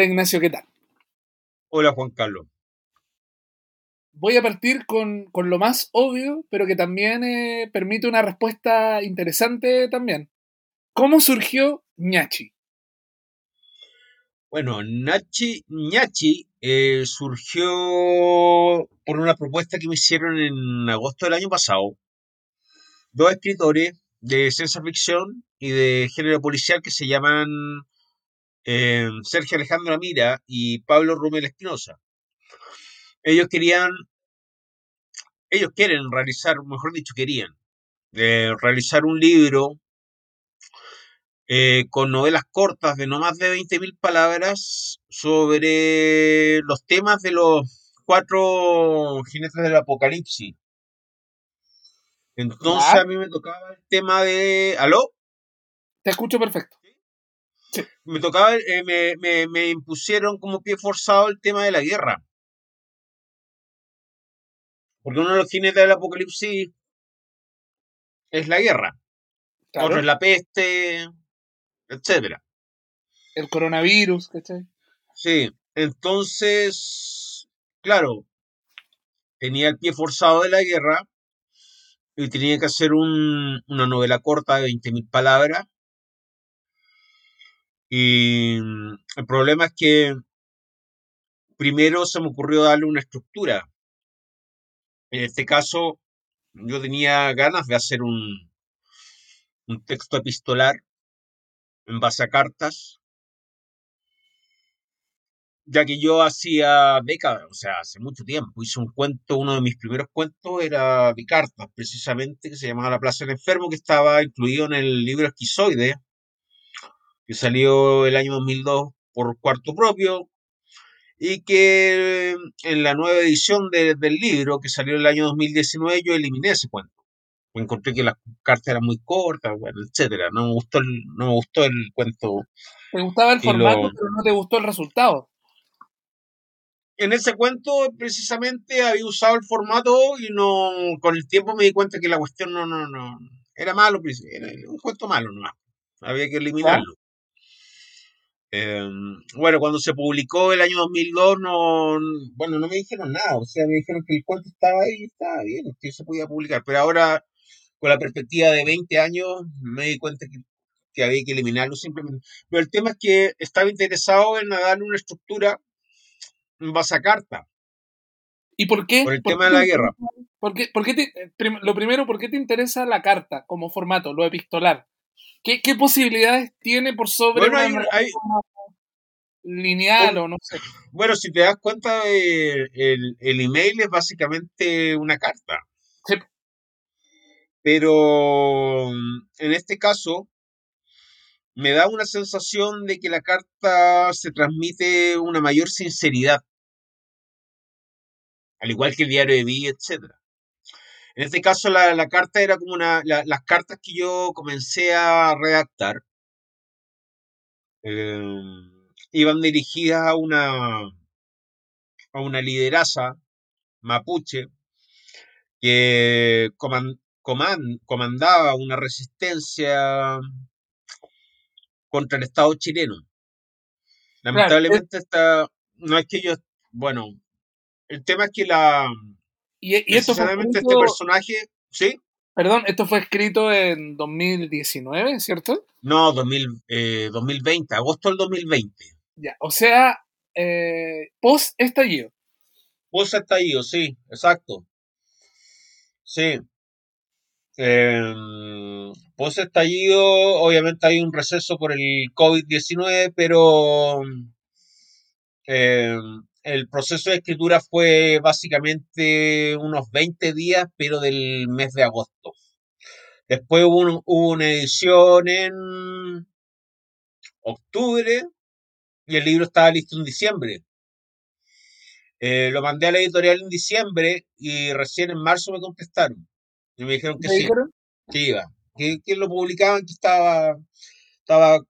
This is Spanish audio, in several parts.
Hola Ignacio, ¿qué tal? Hola Juan Carlos. Voy a partir con, con lo más obvio, pero que también eh, permite una respuesta interesante también. ¿Cómo surgió ñachi? Bueno, Nachi, ñachi eh, surgió por una propuesta que me hicieron en agosto del año pasado. Dos escritores de ciencia ficción y de género policial que se llaman eh, Sergio Alejandro Amira y Pablo Rumel Espinosa. Ellos querían, ellos quieren realizar, mejor dicho, querían eh, realizar un libro eh, con novelas cortas de no más de 20.000 palabras sobre los temas de los cuatro jinetes del apocalipsis. Entonces a mí me tocaba el tema de... ¿Aló? Te escucho perfecto. Me tocaba, eh, me, me, me impusieron como pie forzado el tema de la guerra. Porque uno de los jinetes del apocalipsis es la guerra. Claro. Otro es la peste, etcétera. El coronavirus, ¿cachai? Sí, entonces, claro, tenía el pie forzado de la guerra y tenía que hacer un- una novela corta de 20.000 palabras. Y mm, el problema es que primero se me ocurrió darle una estructura. En este caso, yo tenía ganas de hacer un, un texto epistolar en base a cartas, ya que yo hacía décadas, o sea, hace mucho tiempo, hice un cuento, uno de mis primeros cuentos era de cartas, precisamente, que se llamaba La Plaza del Enfermo, que estaba incluido en el libro Esquizoide, que salió el año 2002 por cuarto propio, y que en la nueva edición de- del libro, que salió el año 2019, yo eliminé ese cuento. Encontré que las cartas eran muy cortas, bueno, etcétera. No me gustó el, no me gustó el cuento. Te gustaba el formato, lo- pero no te gustó el resultado. En ese cuento, precisamente, había usado el formato y no, con el tiempo me di cuenta que la cuestión no, no, no, era malo, pues, era un cuento malo nomás. Había que eliminarlo. Eh, bueno, cuando se publicó el año 2002, no, bueno, no me dijeron nada, o sea, me dijeron que el cuento estaba ahí y estaba bien, que se podía publicar, pero ahora, con la perspectiva de 20 años, me di cuenta que, que había que eliminarlo simplemente. Pero el tema es que estaba interesado en darle una estructura en base a carta, ¿Y por qué? por el ¿Por tema qué de la guerra. ¿Por qué, por qué te- eh, lo primero, ¿por qué te interesa la carta como formato, lo epistolar? ¿Qué, qué posibilidades tiene por sobre Bueno, una hay, hay- narrativa lineal o no sé? bueno, si te das cuenta, eh, el, el email es básicamente una carta, Sí, pero mm, en este caso me da una sensación de que la carta se transmite una mayor sinceridad, al igual que el diario de vida, etcétera. En este caso, la, la carta era como una. la- las cartas que yo comencé a redactar eh, iban dirigidas a una, a una lideraza mapuche que coman- coman- comandaba una resistencia contra el Estado chileno. claro. Lamentablemente, esta, no es que yo. Bueno, el tema es que la. Y, y esto fue Precisamente este escrito, personaje. ¿Sí? perdón, esto fue escrito en 2019, ¿cierto? No, 2000, eh, 2020, agosto del 2020. Ya, o sea, eh, post estallido. Post estallido, sí, exacto. Sí. Eh, post estallido, obviamente hay un receso por el COVID-19, pero eh, el proceso de escritura fue básicamente unos 20 días, pero del mes de agosto. Después hubo, un- hubo una edición en octubre y el libro estaba listo en diciembre. Eh, lo mandé a la editorial en diciembre y recién en marzo me contestaron. Y me dijeron que ¿Me sí, dijeron? que iba. Que, que lo publicaban, que estaba, estaba,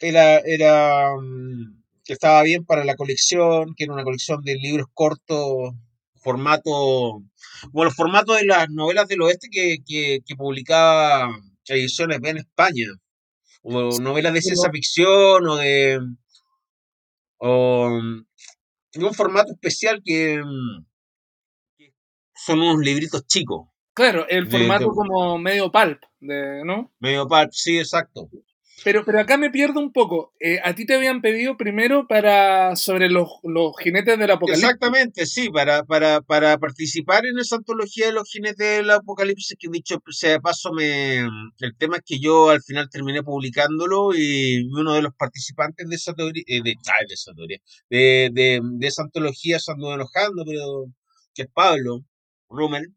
era, era, mm, que estaba bien para la colección, que era una colección de libros cortos, formato, como los formatos de las novelas del oeste que, que, que publicaba Ediciones B en España. O novelas de ciencia ficción o de, o un formato especial que son unos libritos chicos. Claro, el De- formato de- como medio pulp, de, ¿no? Medio pulp, sí, exacto. Pero, pero acá me pierdo un poco. Eh, a ti te habían pedido primero para sobre los, los jinetes del apocalipsis. Exactamente, sí, para, para, para participar en esa antología de los jinetes del apocalipsis, que dicho sea paso, me, el tema es que yo al final terminé publicándolo y uno de los participantes de esa teoría, eh, de, ay, de esa teoría, de, de, de esa antología se andó enojando, pero que es Pablo Rummel,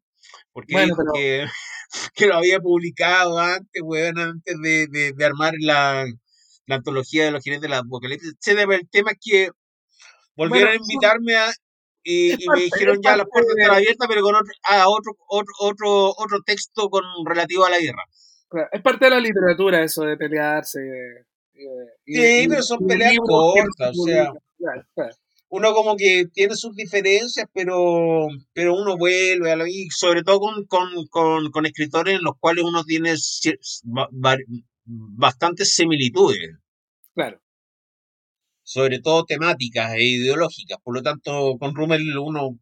porque Bueno, dijo pero- que, que lo había publicado antes, weón, antes de, de, de armar la, la antología de los jinetes del apocalipsis. Sí, de- el tema es que volvieron Bueno, a invitarme a, y, y parte- me dijeron ya las puertas de- están abiertas, pero con otro, a otro, otro, otro, otro texto con relativo a la guerra. Claro, es parte de la literatura eso de pelearse. eh, y- Sí, y- pero son de peleas cortas, se o sea. publican. Claro, claro. Uno como que tiene sus diferencias, pero, pero uno vuelve a lo y sobre todo con, con, con, con escritores en los cuales uno tiene bastantes similitudes. claro. sobre todo temáticas e ideológicas. Por lo tanto, con Rummel uno,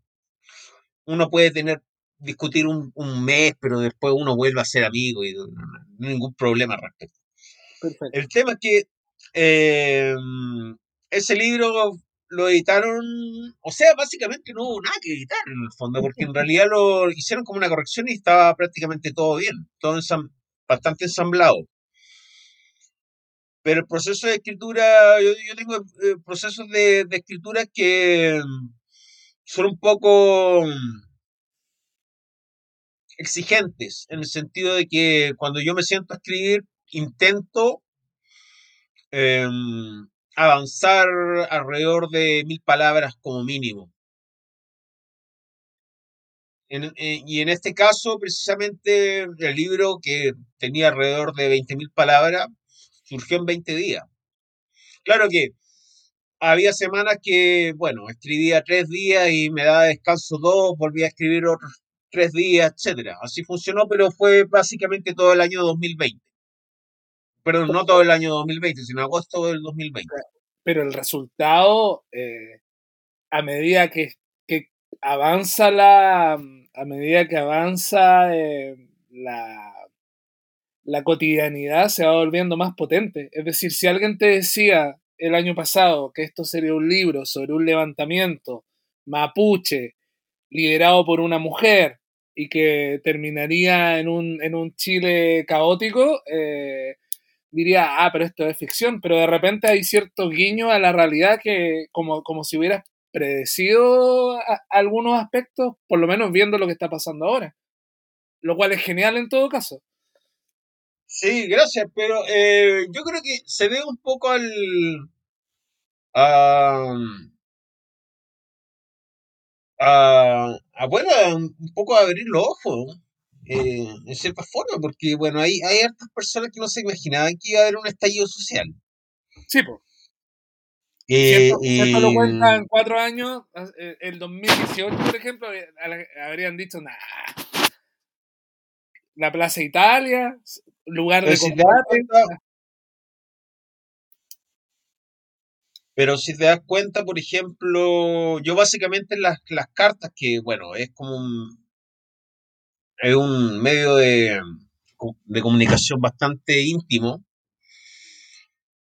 uno puede tener, discutir un, un mes, pero después uno vuelve a ser amigo y no, no- no hay ningún problema al respecto. Perfecto. El tema es que eh, ese libro lo editaron, o sea, básicamente no hubo nada que editar en el fondo, porque en realidad lo hicieron como una corrección y estaba prácticamente todo bien, todo ensam- bastante ensamblado. Pero el proceso de escritura, yo, yo tengo eh, procesos de, escritura que mm, son un poco mm, exigentes, en el sentido de que cuando yo me siento a escribir, intento em, avanzar alrededor de mil palabras como mínimo. En- y en este caso, precisamente, el libro que tenía alrededor de 20.000 palabras surgió en 20 días. Claro que había semanas que, bueno, escribía tres días y me daba descanso dos, volvía a escribir otros tres días, etcétera. Así funcionó, pero fue básicamente todo el año 2020. Perdón, no todo el año 2020, sino agosto del 2020. Pero el resultado, eh, a medida que, que avanza la. A medida que avanza eh, la, la cotidianidad, se va volviendo más potente. Es decir, si alguien te decía el año pasado que esto sería un libro sobre un levantamiento mapuche liderado por una mujer y que terminaría en un, en un Chile caótico, eh, diría, ah, pero esto es ficción, pero de repente hay cierto guiño a la realidad que como, como si hubieras predecido algunos aspectos, por lo menos viendo lo que está pasando ahora. Lo cual es genial en todo caso. Sí, gracias, pero eh, yo creo que se debe un poco al. a. a, a, bueno, un poco abrir los ojos, eh, en cierta forma, porque, bueno, hay, hay hartas personas que no se imaginaban que iba a haber un estallido social. Sí, pues. Eh, Si lo cuenta en cuatro años, eh, el 2018, por ejemplo, eh, habrían dicho, nah. La Plaza Italia, lugar de Pero si te das combate. cuenta- Pero si te das cuenta, por ejemplo, yo básicamente las, las cartas, que bueno, es como un, es un medio de, de comunicación bastante íntimo,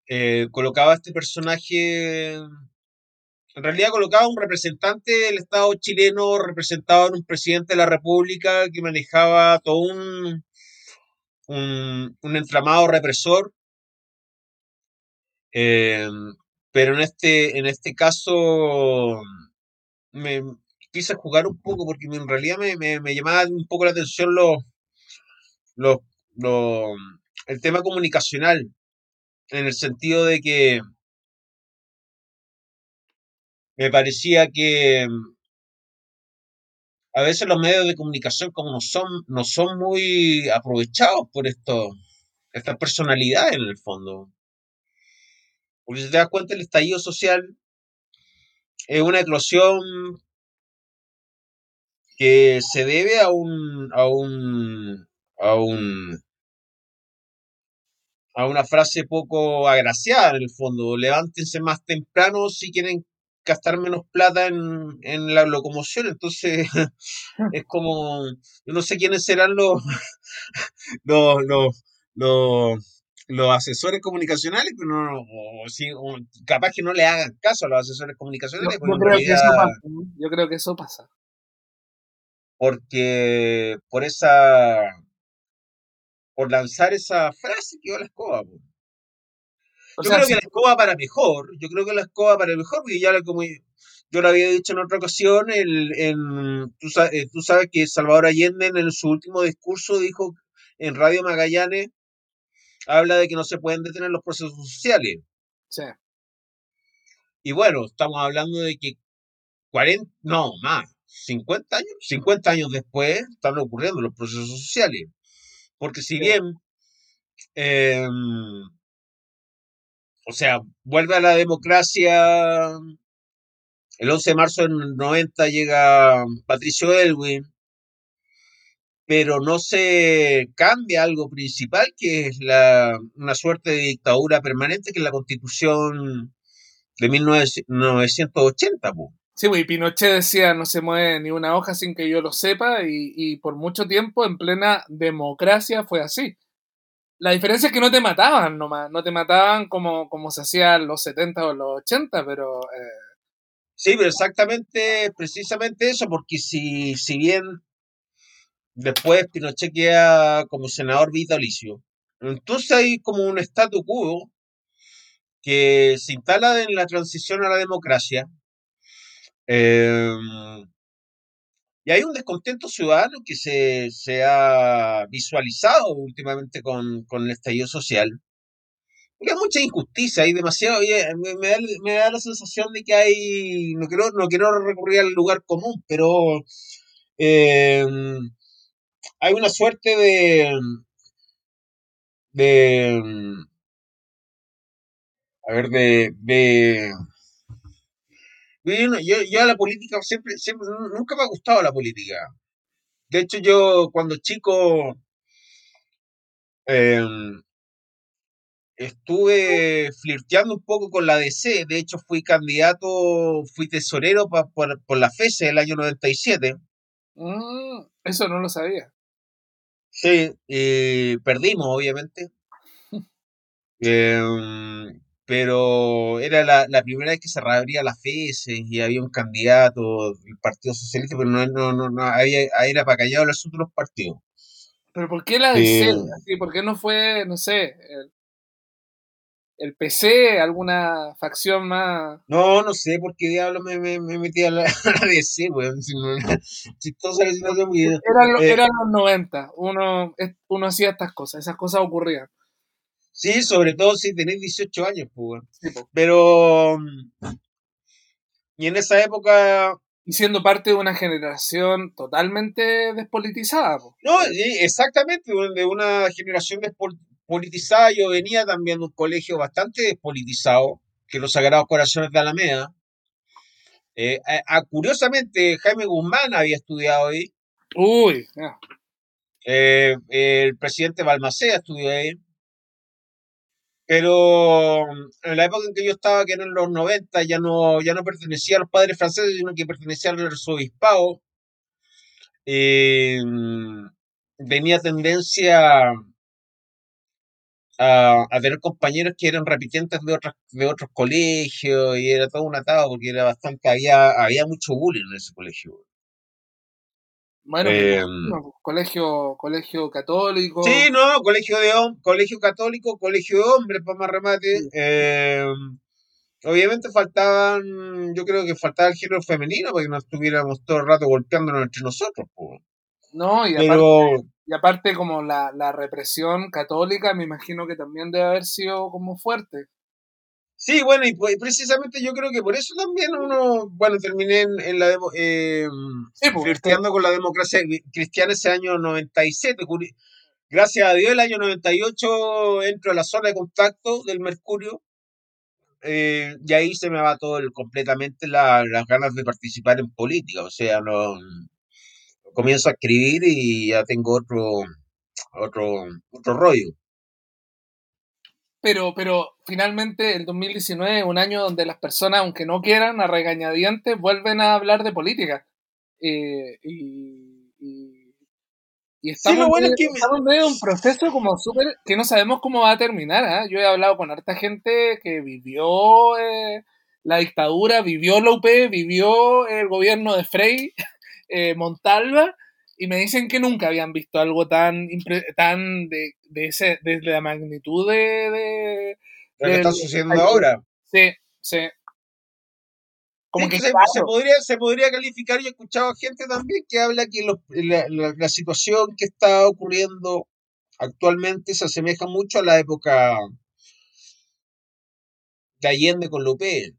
eh, colocaba a este personaje, en realidad colocaba un representante del Estado chileno representado en un presidente de la República que manejaba todo un, un, un entramado represor. Eh, pero en este, en este caso me quise jugar un poco porque en realidad me, me, llamaba un poco la atención los, los, los- el tema comunicacional, en el sentido de que me parecía que a veces los medios de comunicación como no son, no son muy aprovechados por esto, estas personalidades en el fondo. Porque si te das cuenta, el estallido social es una eclosión que se debe a un, a un, a un, a una frase poco agraciada en el fondo. Levántense más temprano si quieren gastar menos plata en, en la locomoción. Entonces, es como, yo no sé quiénes serán los, los, los, los, los asesores comunicacionales, pero no, o, si, o capaz que no le hagan caso a los asesores comunicacionales. Yo, porque yo en creo que realidad- eso pasa. ¿no? Yo creo que eso pasa. Porque por esa, por lanzar esa frase que va la escoba. po. O Yo sea, creo que la escoba para mejor, yo creo que la escoba para mejor, porque ya como yo lo había dicho en otra ocasión, el, tú, sa- eh, tú sabes que Salvador Allende en, el- su último discurso dijo en Radio Magallanes, habla de que no se pueden detener los procesos sociales. sí. Y bueno, estamos hablando de que 40, no, más, 50 años, 50 años después están ocurriendo los procesos sociales. Porque si bien, em, o sea, vuelve a la democracia, el 11 de marzo del 90 llega Patricio Elwin, pero no se cambia algo principal, que es la, una suerte de dictadura permanente, que es la constitución de 1980. po. Sí, pues, y Pinochet decía no se mueve ni una hoja sin que yo lo sepa y, y por mucho tiempo en plena democracia fue así. La diferencia es que no te mataban nomás, no te mataban como, como se hacía en los 70 o los 80, pero eh, Sí, pero exactamente, precisamente eso, porque si, si bien después Pinochet queda como senador vitalicio, entonces hay como un statu quo que se instala en la transición a la democracia. Eh, y hay un descontento ciudadano que se, se ha visualizado últimamente con, con el estallido social. Porque hay mucha injusticia, hay demasiado, me, da, me da la sensación de que hay, no quiero, no quiero recurrir al lugar común, pero eh, hay una suerte de, de, a ver, de, de yo, no- yo, yo a la política siempre, siempre, nunca me ha gustado la política. De hecho, yo cuando chico eh, estuve flirteando un poco con la DC. De hecho, fui candidato, fui tesorero pa- por, por la FESE el año 97. mm, eso no lo sabía. Sí, y perdimos, obviamente. Em, pero era la, la primera vez que se reabría la FESE y había un candidato del Partido Socialista, pero no, no, no, no había, era para callado de los partidos. Pero ¿por qué la DC? Eh, ¿Por qué no fue, no sé, el, el PC, alguna facción más... No, no sé por qué diablos me, me, me metí a la, a la DC, weón. Chistosa la situación. Eran, lo- eran los 90, uno, uno hacía estas cosas, esas cosas ocurrían. Sí, sobre todo si tenés 18 años, pues. Pero. mm, Y en esa época. Y siendo parte de una generación totalmente despolitizada. po. No, sí, exactamente, de una generación despolitizada. Yo venía también de un colegio bastante despolitizado, que los Sagrados Corazones de Alameda. Eh, a- a- curiosamente, Jaime Guzmán había estudiado ahí. Uy, ya. Eh, el presidente Balmaceda estudió ahí. Pero mm, en la época en que yo estaba, que eran los 90, ya no, ya no pertenecía a los padres franceses, sino que pertenecía al arzobispado. Eh, mm, tenía tendencia a, tener compañeros que eran repitentes de otros, de otros colegios y era todo un atado porque era bastante, había, había mucho bullying en ese colegio. Bueno, Eh, po. colegio, colegio católico. Sí, no, colegio de colegio católico, colegio de hombres, para más remate. Sí. Eh, obviamente faltaban, yo creo que faltaba el género femenino para que no estuviéramos todo el rato golpeándonos entre nosotros. po. No, y aparte, y aparte como la, la represión católica, me imagino que también debe haber sido como fuerte. Sí, bueno, y pues, precisamente yo creo que por eso también uno, bueno, terminé en, en la demo- eh, Sí, pues, con la democracia cristiana ese año 97. curi- Gracias a Dios, el año 98 entro a la zona de contacto del Mercurio. eh, y ahí se me va todo el- completamente la- las ganas de participar en política. O sea, no comienzo a escribir y ya tengo otro, otro, otro rollo. Pero, pero finalmente el 2019 es un año donde las personas, aunque no quieran, a regañadientes, vuelven a hablar de política. Eh, y, y, estamos, en medio de un proceso como súper que no sabemos cómo va a terminar. ¿ah? Yo he hablado con harta gente que vivió eh, la dictadura, vivió la UP, vivió el gobierno de Frey, eh, Montalva, y me dicen que nunca habían visto algo tan, tan de, ese, de la magnitud de... lo que está sucediendo ahora. Sí, sí. Como que se, podría, se podría calificar, y he escuchado gente también que habla que la, situación que está ocurriendo actualmente se asemeja mucho a la época de Allende con López.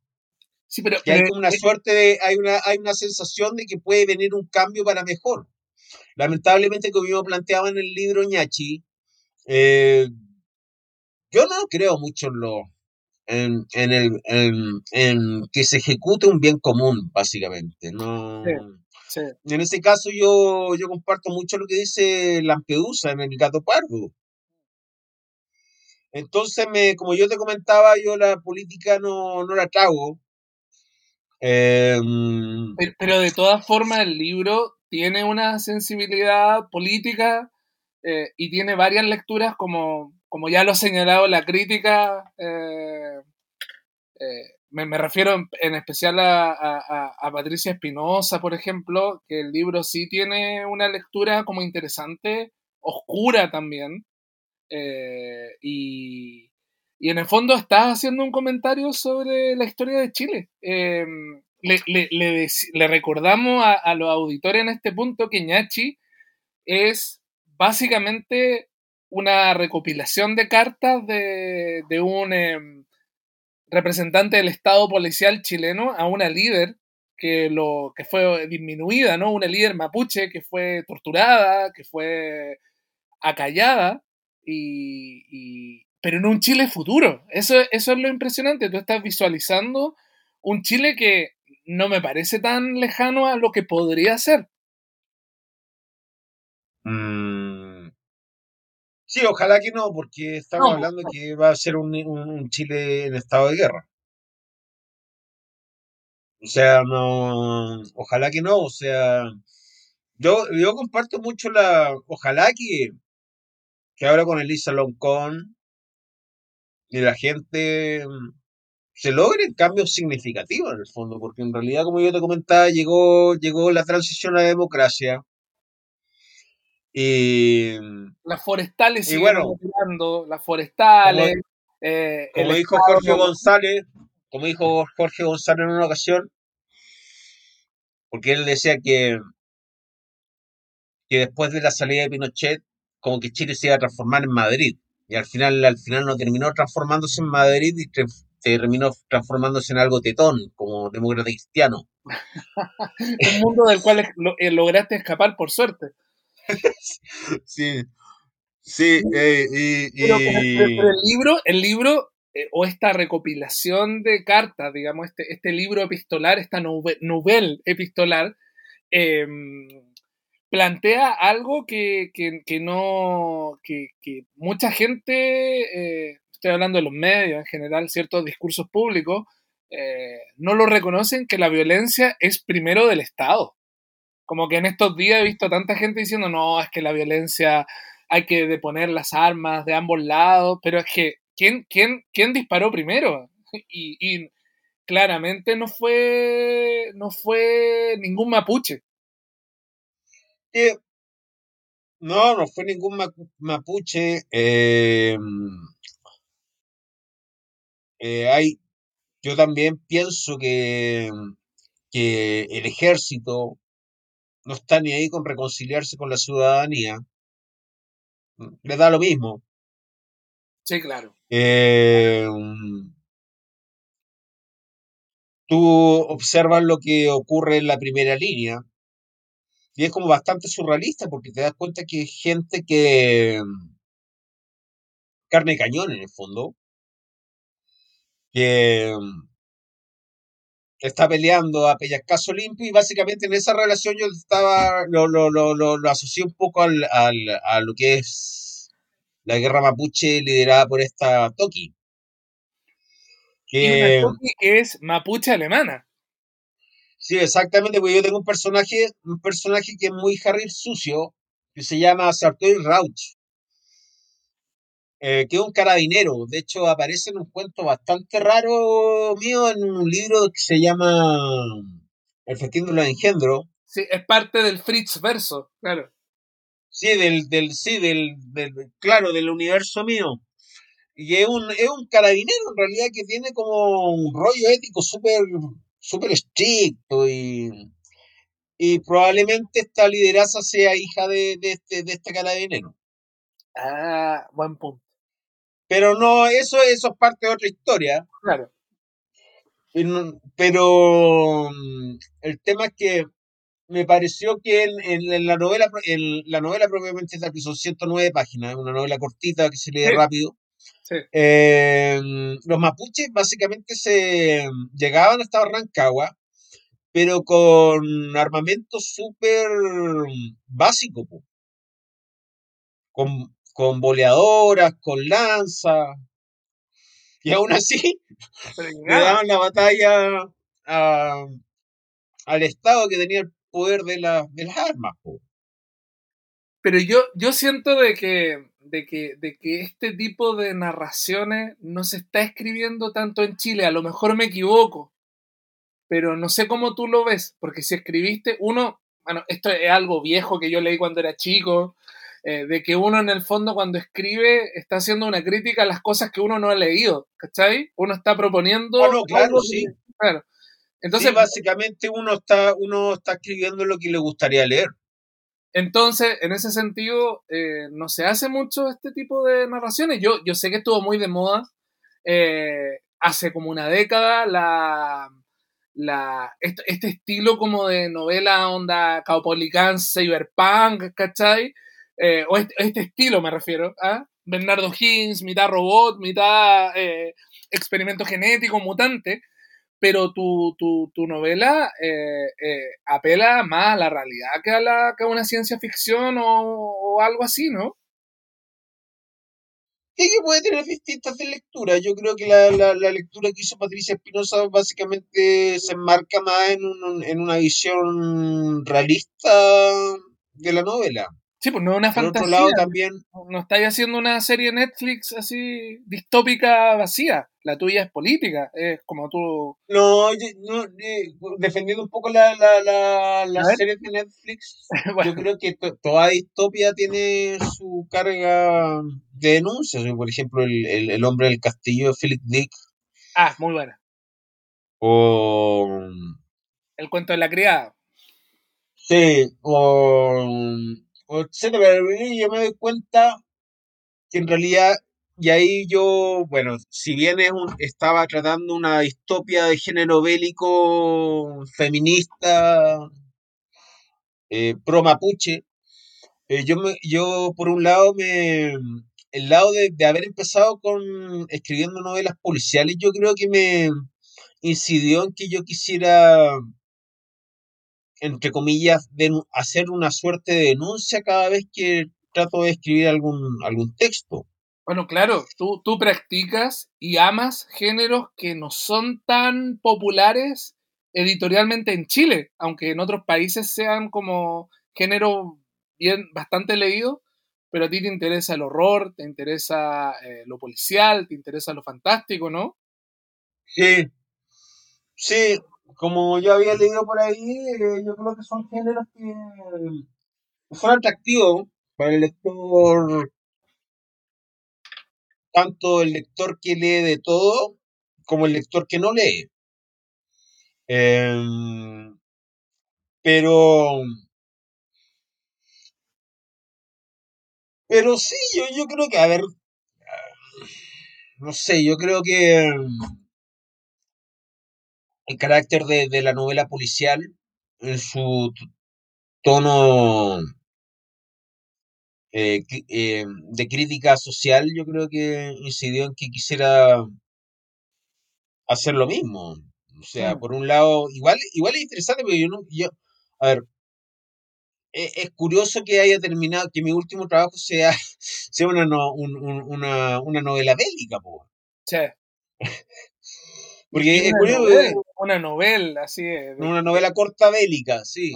Sí, pero, que hay una suerte de, hay una, hay una sensación de que puede venir un cambio para mejor. Lamentablemente, como yo planteaba en el libro Ñachi, eh, yo no creo mucho en lo, en, en, el, en, que se ejecute un bien común, básicamente. No, En ese caso yo, yo comparto mucho lo que dice Lampedusa en el gato pardo. Entonces, me, como yo te comentaba, yo la política no, no la trago. Em, pero, de todas formas el libro tiene una sensibilidad política eh, y tiene varias lecturas como, como ya lo ha señalado la crítica. Eh, eh, me, refiero en, especial a, Patricia Espinosa, por ejemplo, que el libro sí tiene una lectura como interesante, oscura también. y, y en el fondo estás haciendo un comentario sobre la historia de Chile. Em, le, recordamos a, los auditores en este punto que Ñachi es básicamente una recopilación de cartas de, un em, representante del Estado policial chileno a una líder que, lo, que fue disminuida. Una líder mapuche que fue torturada, que fue acallada y, pero en un Chile futuro. Eso, eso es lo impresionante. Tú estás visualizando un Chile que no me parece tan lejano a lo que podría ser. Mm. Sí, ojalá que no, porque estamos hablando que va a ser un, Chile en estado de guerra. O sea, no, ojalá que no, o sea, yo, yo comparto mucho la, ojalá que, que ahora con Elisa Loncón y la gente se logren cambios significativos en el fondo, porque en realidad, como yo te comentaba, llegó, llegó la transición a la democracia. Y, las forestales y bueno, las forestales. Como, eh, dijo Jorge González, como dijo Jorge González en una ocasión, porque él decía que, que después de la salida de Pinochet, como que Chile se iba a transformar en Madrid y al final, al final no terminó transformándose en Madrid y terminó transformándose en algo tetón, como demócrata cristiano. Un mundo del cual eh, lograste escapar por suerte. sí, sí, eh, y, el libro, el libro eh, o esta recopilación de cartas, digamos, este, este libro epistolar, esta novel epistolar, em, plantea algo que, no, que, mucha gente, estoy hablando de los medios en general, ciertos discursos públicos, eh, no lo reconocen que la violencia es primero del Estado. Como que en estos días he visto tanta gente diciendo, no, es que la violencia hay que deponer las armas de ambos lados, pero es que, ¿quién, quién, quién disparó primero? Y, claramente no fue, no fue ningún mapuche no, no fue ningún mapuche. Em, eh, hay, yo también pienso que, que el ejército no está ni ahí con reconciliarse con la ciudadanía. Le da lo mismo. Sí, claro. Em, tú observas lo que ocurre en la primera línea y es como bastante surrealista porque te das cuenta que hay gente que. carne cañón en el fondo. Que está peleando a Pellazcazo limpio y básicamente en esa relación yo estaba lo, lo, lo, lo, asocié un poco al, al, a lo que es la guerra mapuche liderada por esta Toki. Y una Toki que es mapuche alemana. Sí, exactamente, porque yo tengo un personaje, un personaje que es muy Harry sucio, que se llama Sartori Rauch, eh, que es un carabinero. De hecho, aparece en un cuento bastante raro mío en un libro que se llama El festín de los engendros. Sí, es parte del Fritz verso, claro. Sí, del, del, sí, del, del, claro, del universo mío. Y es un, es un carabinero en realidad que tiene como un rollo ético súper súper estricto y, y probablemente esta lideraza sea hija de, de, este, de este carabinero. Ah, buen punto. Pero no, eso, eso es parte de otra historia. Claro. Pero mm, el tema es que me pareció que en, la novela en la novela propiamente tal, que son 109 páginas, una novela cortita que se lee rápido, eh, los mapuches básicamente se llegaban hasta Rancagua, pero con armamento súper básico, con, con boleadoras, con lanzas, y aún así le daban la batalla al Estado que tenía el poder de, de las armas. Pero yo, yo siento de que de que, de que este tipo de narraciones no se está escribiendo tanto en Chile. A lo mejor me equivoco, pero no sé cómo tú lo ves, porque si escribiste, uno, bueno, esto es algo viejo que yo leí cuando era chico, eh, de que uno en el fondo cuando escribe está haciendo una crítica a las cosas que uno no ha leído, ¿cachai? Uno está proponiendo... Bueno, claro, sí. Claro. Entonces, básicamente uno está, uno está escribiendo lo que le gustaría leer. Entonces, en ese sentido, eh, no se hace mucho este tipo de narraciones. Yo, yo sé que estuvo muy de moda eh, hace como una década la, la, este, estilo como de novela onda caupolicán, cyberpunk, ¿cachai? Eh, o este, este, estilo me refiero, ¿ah? Bernardo Higgins, mitad robot, mitad experimento genético, mutante pero tu, tu, tu novela eh, eh, apela más a la realidad que a, la, que a una ciencia ficción o, algo así, ¿no? Sí, que puede tener distintas de lectura. Yo creo que la, la, la lectura que hizo Patricia Espinosa básicamente se enmarca más en, un, en una visión realista de la novela. Sí, pues no es una fantasía. lado también. No estáis haciendo una serie Netflix así distópica vacía. La tuya es política, es como tú. No, no defendiendo un poco la, la, la, serie de Netflix, yo creo que toda distopia tiene su carga de denuncias. Por ejemplo, el, el, el hombre del castillo de Philip Dick. Ah, muy buena. O. El cuento de la criada. Sí, o pero yo me doy cuenta que en realidad, y ahí yo, bueno, si bien es un, estaba tratando una distopia de género bélico feminista, eh, pro mapuche, eh, yo, me, yo por un lado me, el lado de, de, haber empezado con escribiendo novelas policiales, yo creo que me incidió en que yo quisiera entre comillas, de hacer una suerte de denuncia cada vez que trato de escribir algún, algún texto. Bueno, claro, tú, tú practicas y amas géneros que no son tan populares editorialmente en Chile, aunque en otros países sean como género bien bastante leído, pero a ti te interesa el horror, te interesa eh, lo policial, te interesa lo fantástico, ¿no? Sí, sí, como yo había leído por ahí, eh, yo creo que son géneros que son atractivos para el lector, tanto el lector que lee de todo como el lector que no lee. Em, pero, pero sí, yo, yo creo que, a ver, no sé, yo creo que el carácter de, la novela policial, en su tono eh, eh, de crítica social, yo creo que incidió en que quisiera hacer lo mismo. O sea, por un lado, igual, igual es interesante porque yo no, yo, a ver, es, curioso que haya terminado, que mi último trabajo sea, sea una, una, una, novela bélica, po. Porque es curioso. Novela, una novela, así Una novela corta bélica, sí.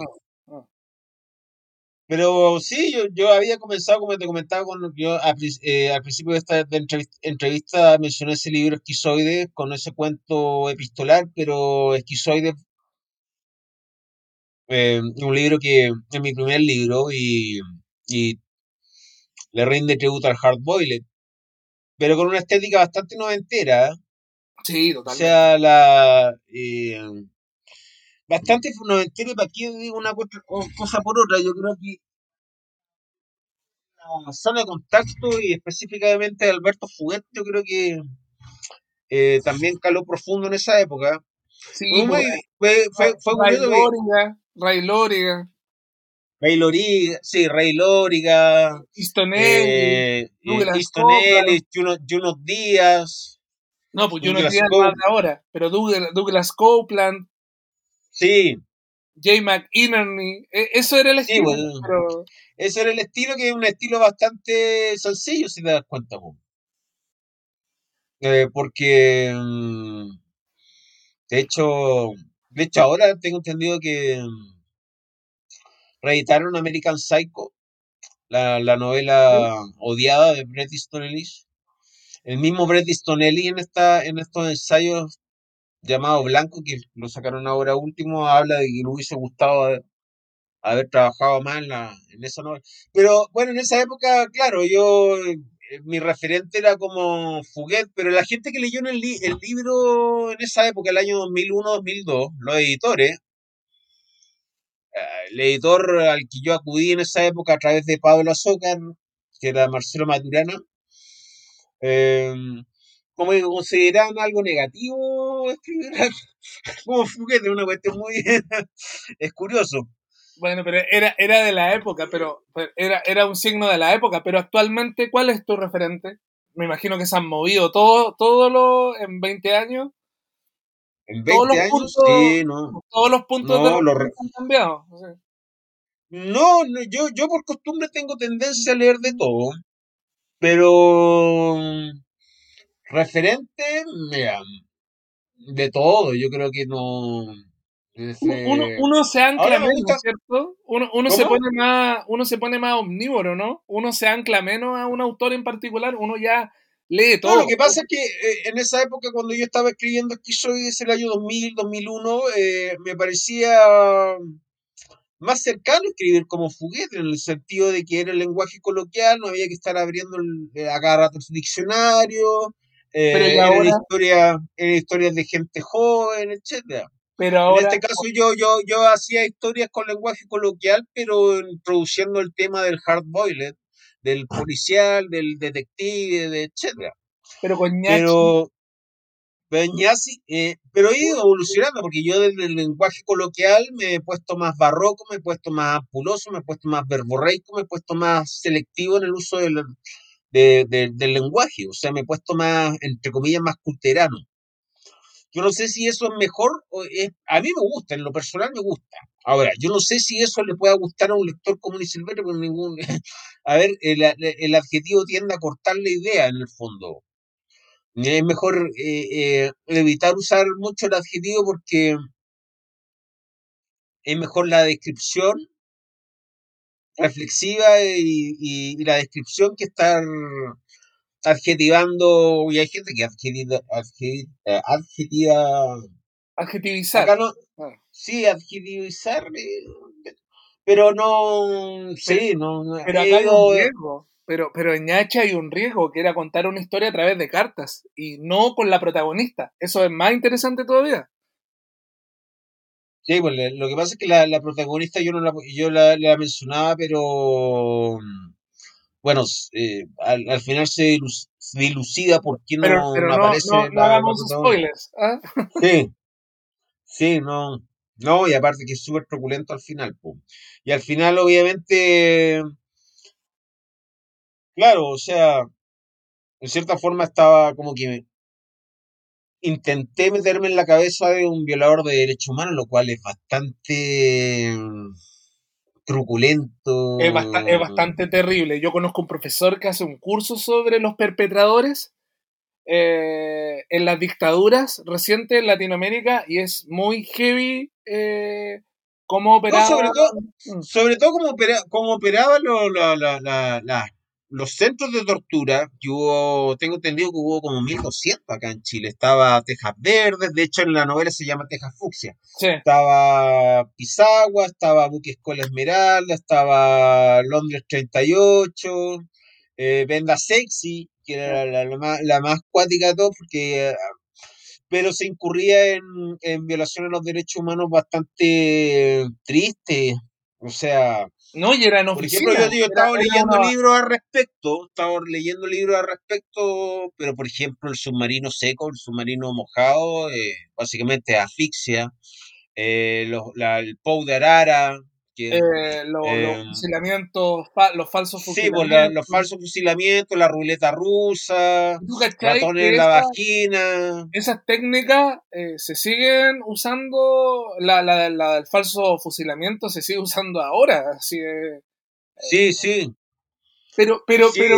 Pero sí, yo, yo había comenzado, como te comentaba, con, yo eh, al principio de esta entrevista, mencioné ese libro Esquizoide con ese cuento epistolar, pero Esquizoide eh, un libro que es mi primer libro y, y le rinde tributo al Hard Boiled, pero con una estética bastante noventera. Sí, totalmente. O sea, la. Eh, bastante noventera, para qué digo una cosa por otra, yo creo que la zona de contacto y específicamente Alberto Fuguet, yo creo que eh, también caló profundo en esa época. Sí, fue, fue, fue, fue Ray Lóriga, Ray Lóriga. Ray Lóriga, sí, Ray Lóriga. Istonelli. Eh, Juno Díaz. No, pues Juno Díaz más de ahora, pero Douglas, Douglas Copeland. Sí. Jay McInerney, e, eso era el estilo. Ese era el estilo que es un estilo bastante sencillo, si te das cuenta. Eh, porque, mm, de hecho, de hecho ahora tengo entendido que mm, reeditaron American Psycho, la, novela odiada de Bret Easton Ellis. El mismo Bret Easton Ellis en, esta, en estos ensayos llamado Blanco, que lo sacaron ahora último, habla de que le hubiese gustado haber, trabajado más en, la, en esa novela. Pero bueno, en esa época, claro, yo, eh, mi referente era como Fuguet, pero la gente que leyó en el, el libro en esa época, el año 2001-2002, los editores, eh, el editor al que yo acudí en esa época a través de Pablo Azócar, que era Marcelo Maturana, eh, como que consideraban algo negativo escribir como Fuguete, una cuestión muy... es curioso. Bueno, pero era, era de la época, pero era, era un signo de la época, pero actualmente, ¿cuál es tu referente? Me imagino que se han movido todo, todo lo en 20 años. En 20 años, sí, no. Todos los puntos de los... han cambiado. No, no yo, yo por costumbre tengo tendencia a leer de todo, pero Referente, mira, de todo, yo creo que no. Uno, se ancla menos, ¿cierto? Uno, se pone más, uno se pone más omnívoro, ¿no? Uno se ancla menos a un autor en particular, uno ya lee todo. lo que pasa es que eh, en esa época, cuando yo estaba escribiendo Esquizoides, el año 2000, 2001, eh, me parecía más cercano a escribir como Fuguete, en el sentido de que era el lenguaje coloquial, no había que estar abriendo el, eh, a cada rato el diccionario, eh, en historias de gente joven, etcétera. Pero en este caso yo, yo, yo hacía historias con lenguaje coloquial, pero introduciendo el tema del hard boiled, del policial, del detective, de etcétera. Pero con Pero, eh, pero he ido evolucionando, porque yo desde el lenguaje coloquial me he puesto más barroco, me he puesto más ampuloso, me he puesto más verborreico, me he puesto más selectivo en el uso del, del lenguaje, o sea, me he puesto más, entre comillas, más culterano. Yo no sé si eso es mejor, o es, a mí me gusta, en lo personal me gusta. Ahora, yo no sé si eso le pueda gustar a un lector común y silvestre, ningún, a ver, el, adjetivo tiende a cortar la idea en el fondo. Es mejor eh, eh, evitar usar mucho el adjetivo porque es mejor la descripción reflexiva y, la descripción que estar adjetivando, y hay gente que adjetiva, eh, adjetiva adjetivizar. Ah. Sí, adjetivizar, eh, pero no, sí, no. Pero acá hay un riesgo. Pero, pero en Ñacha hay un riesgo, que era contar una historia a través de cartas y no con la protagonista. Eso es más interesante todavía. Sí, pues lo que pasa es que la, la protagonista yo no la, yo la, mencionaba, pero bueno, eh, al, al, final se, dilucida por qué no, no, aparece no, no hagamos spoilers. ¿ah? Sí, sí, no. No, y aparte que es súper truculento al final. Y al final, obviamente, claro, o sea, en cierta forma estaba como que intenté meterme en la cabeza de un violador de derechos humanos, lo cual es bastante truculento. Es, es, bastante terrible. Yo conozco un profesor que hace un curso sobre los perpetradores eh, en las dictaduras recientes en Latinoamérica y es muy heavy eh, cómo operaba. sobre todo, mm. sobre todo cómo, cómo operaban los centros de tortura, hubo, tengo entendido que hubo como 1200 acá en Chile. Estaba Tejas Verdes, de hecho en la novela se llama Tejas Fucsia. Estaba Pisagua, estaba Buque Escola Esmeralda, estaba Londres 38, eh, Venda Sexy, que era la, más, la más cuática de todo, porque eh, pero se incurría en, en violaciones de los derechos humanos bastante tristes. O sea, no, y era Por ejemplo, yo, estaba leyendo libros al respecto, estaba leyendo libros al respecto, pero por ejemplo, el submarino seco, el submarino mojado, eh, básicamente asfixia. Eh, el POU de Arara, eh, los fusilamientos, los falsos fusilamientos. Sí, pues los falsos fusilamientos, la ruleta rusa, ratones en la vagina. Esas técnicas eh, se siguen usando, la, la, la, del falso fusilamiento se sigue usando ahora. Así eh, sí, sí. Pero, pero, pero.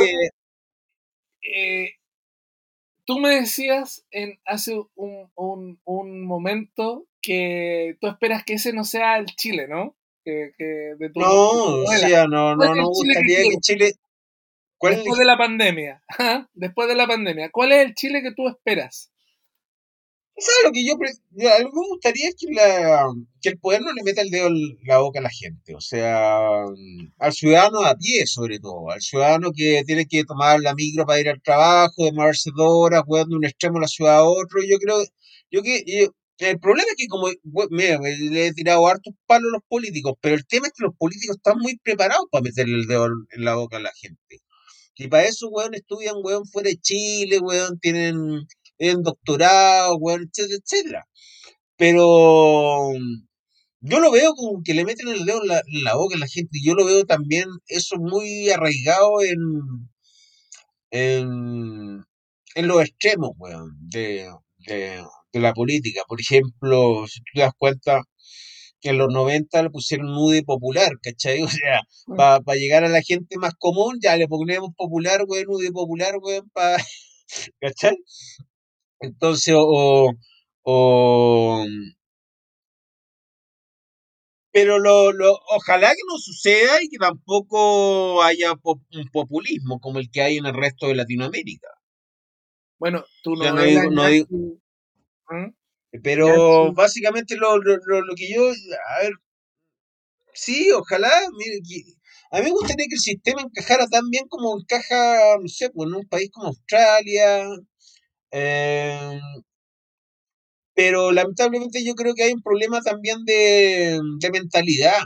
tú me decías en hace un, un, un momento que tú esperas que ese no sea el Chile, ¿no? De tu No, o sea, no, no, no gustaría que Chile. Después de la pandemia, después de la pandemia, ¿cuál es el Chile que tú esperas? ¿Sabes lo que yo, algo me gustaría es que, la, que el poder no le meta el dedo en la boca a la gente, o sea, al ciudadano a pie sobre todo, al ciudadano que tiene que tomar la micro para ir al trabajo, de moverse dos horas, de un extremo a la ciudad a otro, yo creo, yo que yo, el problema es que como mira, le he tirado hartos palos a los políticos, pero el tema es que los políticos están muy preparados para meterle el dedo en la boca a la gente. Y para eso, weón, estudian, weón, fuera de Chile, weón, tienen, doctorado, weón, etcétera, etcétera. Pero yo lo veo como que le meten el dedo en la, boca a la gente. Y yo lo veo también eso muy arraigado en, en, en los extremos, weón, de la política. Por ejemplo, si tú te das cuenta, que en los 90 le pusieron nude popular, ¿cachai? O sea, para llegar a la gente más común, ya le ponemos popular, güey, nude popular, güey, para... ¿cachai? Entonces, o, o, pero lo, lo, ojalá que no suceda y que tampoco haya un populismo como el que hay en el resto de Latinoamérica. Bueno, tú no, no pero básicamente lo, lo, lo, que yo, a ver, sí, ojalá, mire, a mí me gustaría que el sistema encajara tan bien como encaja, no sé, pues, en un país como Australia. Em, pero lamentablemente yo creo que hay un problema también de, de mentalidad.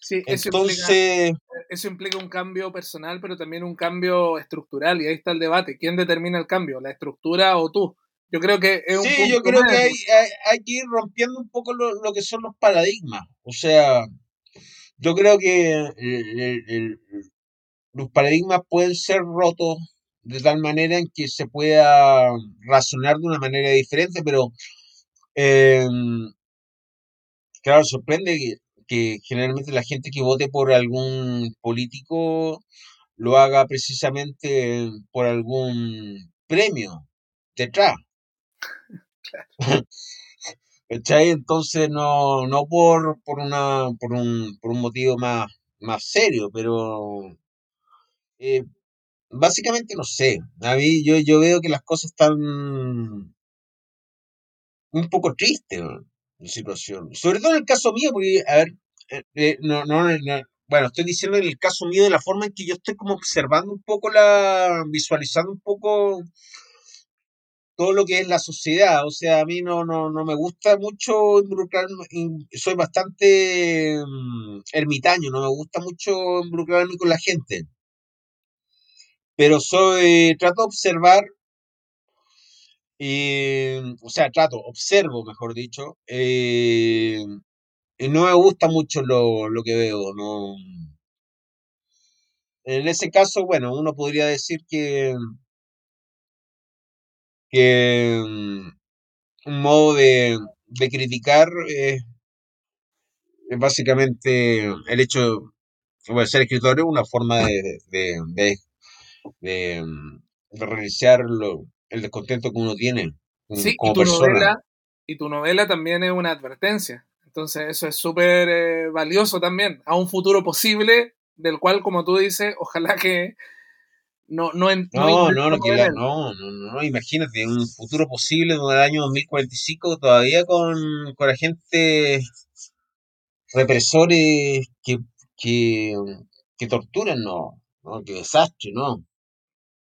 Sí, eso, Entonces, implica, eso implica un cambio personal, pero también un cambio estructural, y ahí está el debate. ¿Quién determina el cambio, la estructura o tú? Yo creo que es un Sí, yo creo que hay, hay, que ir rompiendo un poco lo, lo, que son los paradigmas. O sea, yo creo que los paradigmas pueden ser rotos de tal manera en que se pueda razonar de una manera diferente, pero em, claro, sorprende que, que generalmente la gente que vote por algún político lo haga precisamente por algún premio detrás. Entonces no, no por, por una, por un, por un motivo más, más serio, pero eh, básicamente no sé. A mí yo, yo veo que las cosas están un poco tristes la situación. Sobre todo en el caso mío, porque, a ver, eh, eh, no, no, bueno, estoy diciendo en el caso mío de la forma en que yo estoy como observando un poco la, visualizando un poco todo lo que es la sociedad. O sea, a mí no, no, no me gusta mucho involucrarme, soy bastante mm, ermitaño, no me gusta mucho involucrarme con la gente. Pero soy, trato de observar, o sea, trato, observo, mejor dicho, eh, no me gusta mucho lo, lo que veo, no. En ese caso, bueno, uno podría decir que que mm, un modo de, de criticar es básicamente el hecho de ser escritor es una forma de, de, de, de, reiniciar el descontento que uno tiene sí, como y tu persona. Novela, y tu novela también es una advertencia. Entonces eso es súper eh, valioso también a un futuro posible del cual, como tú dices, ojalá que no, no, no, no, no, no, no, imagínate, un futuro posible donde el año 2045 todavía con, con gente represores que, que, que torturan, no, no, qué desastre, no.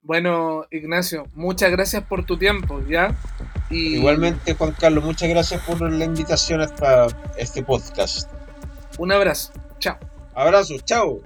Bueno, Ignacio, muchas gracias por tu tiempo, ¿ya? Igualmente, Juan Carlos, muchas gracias por la invitación hasta este podcast. Un abrazo, chao. Abrazo, chao.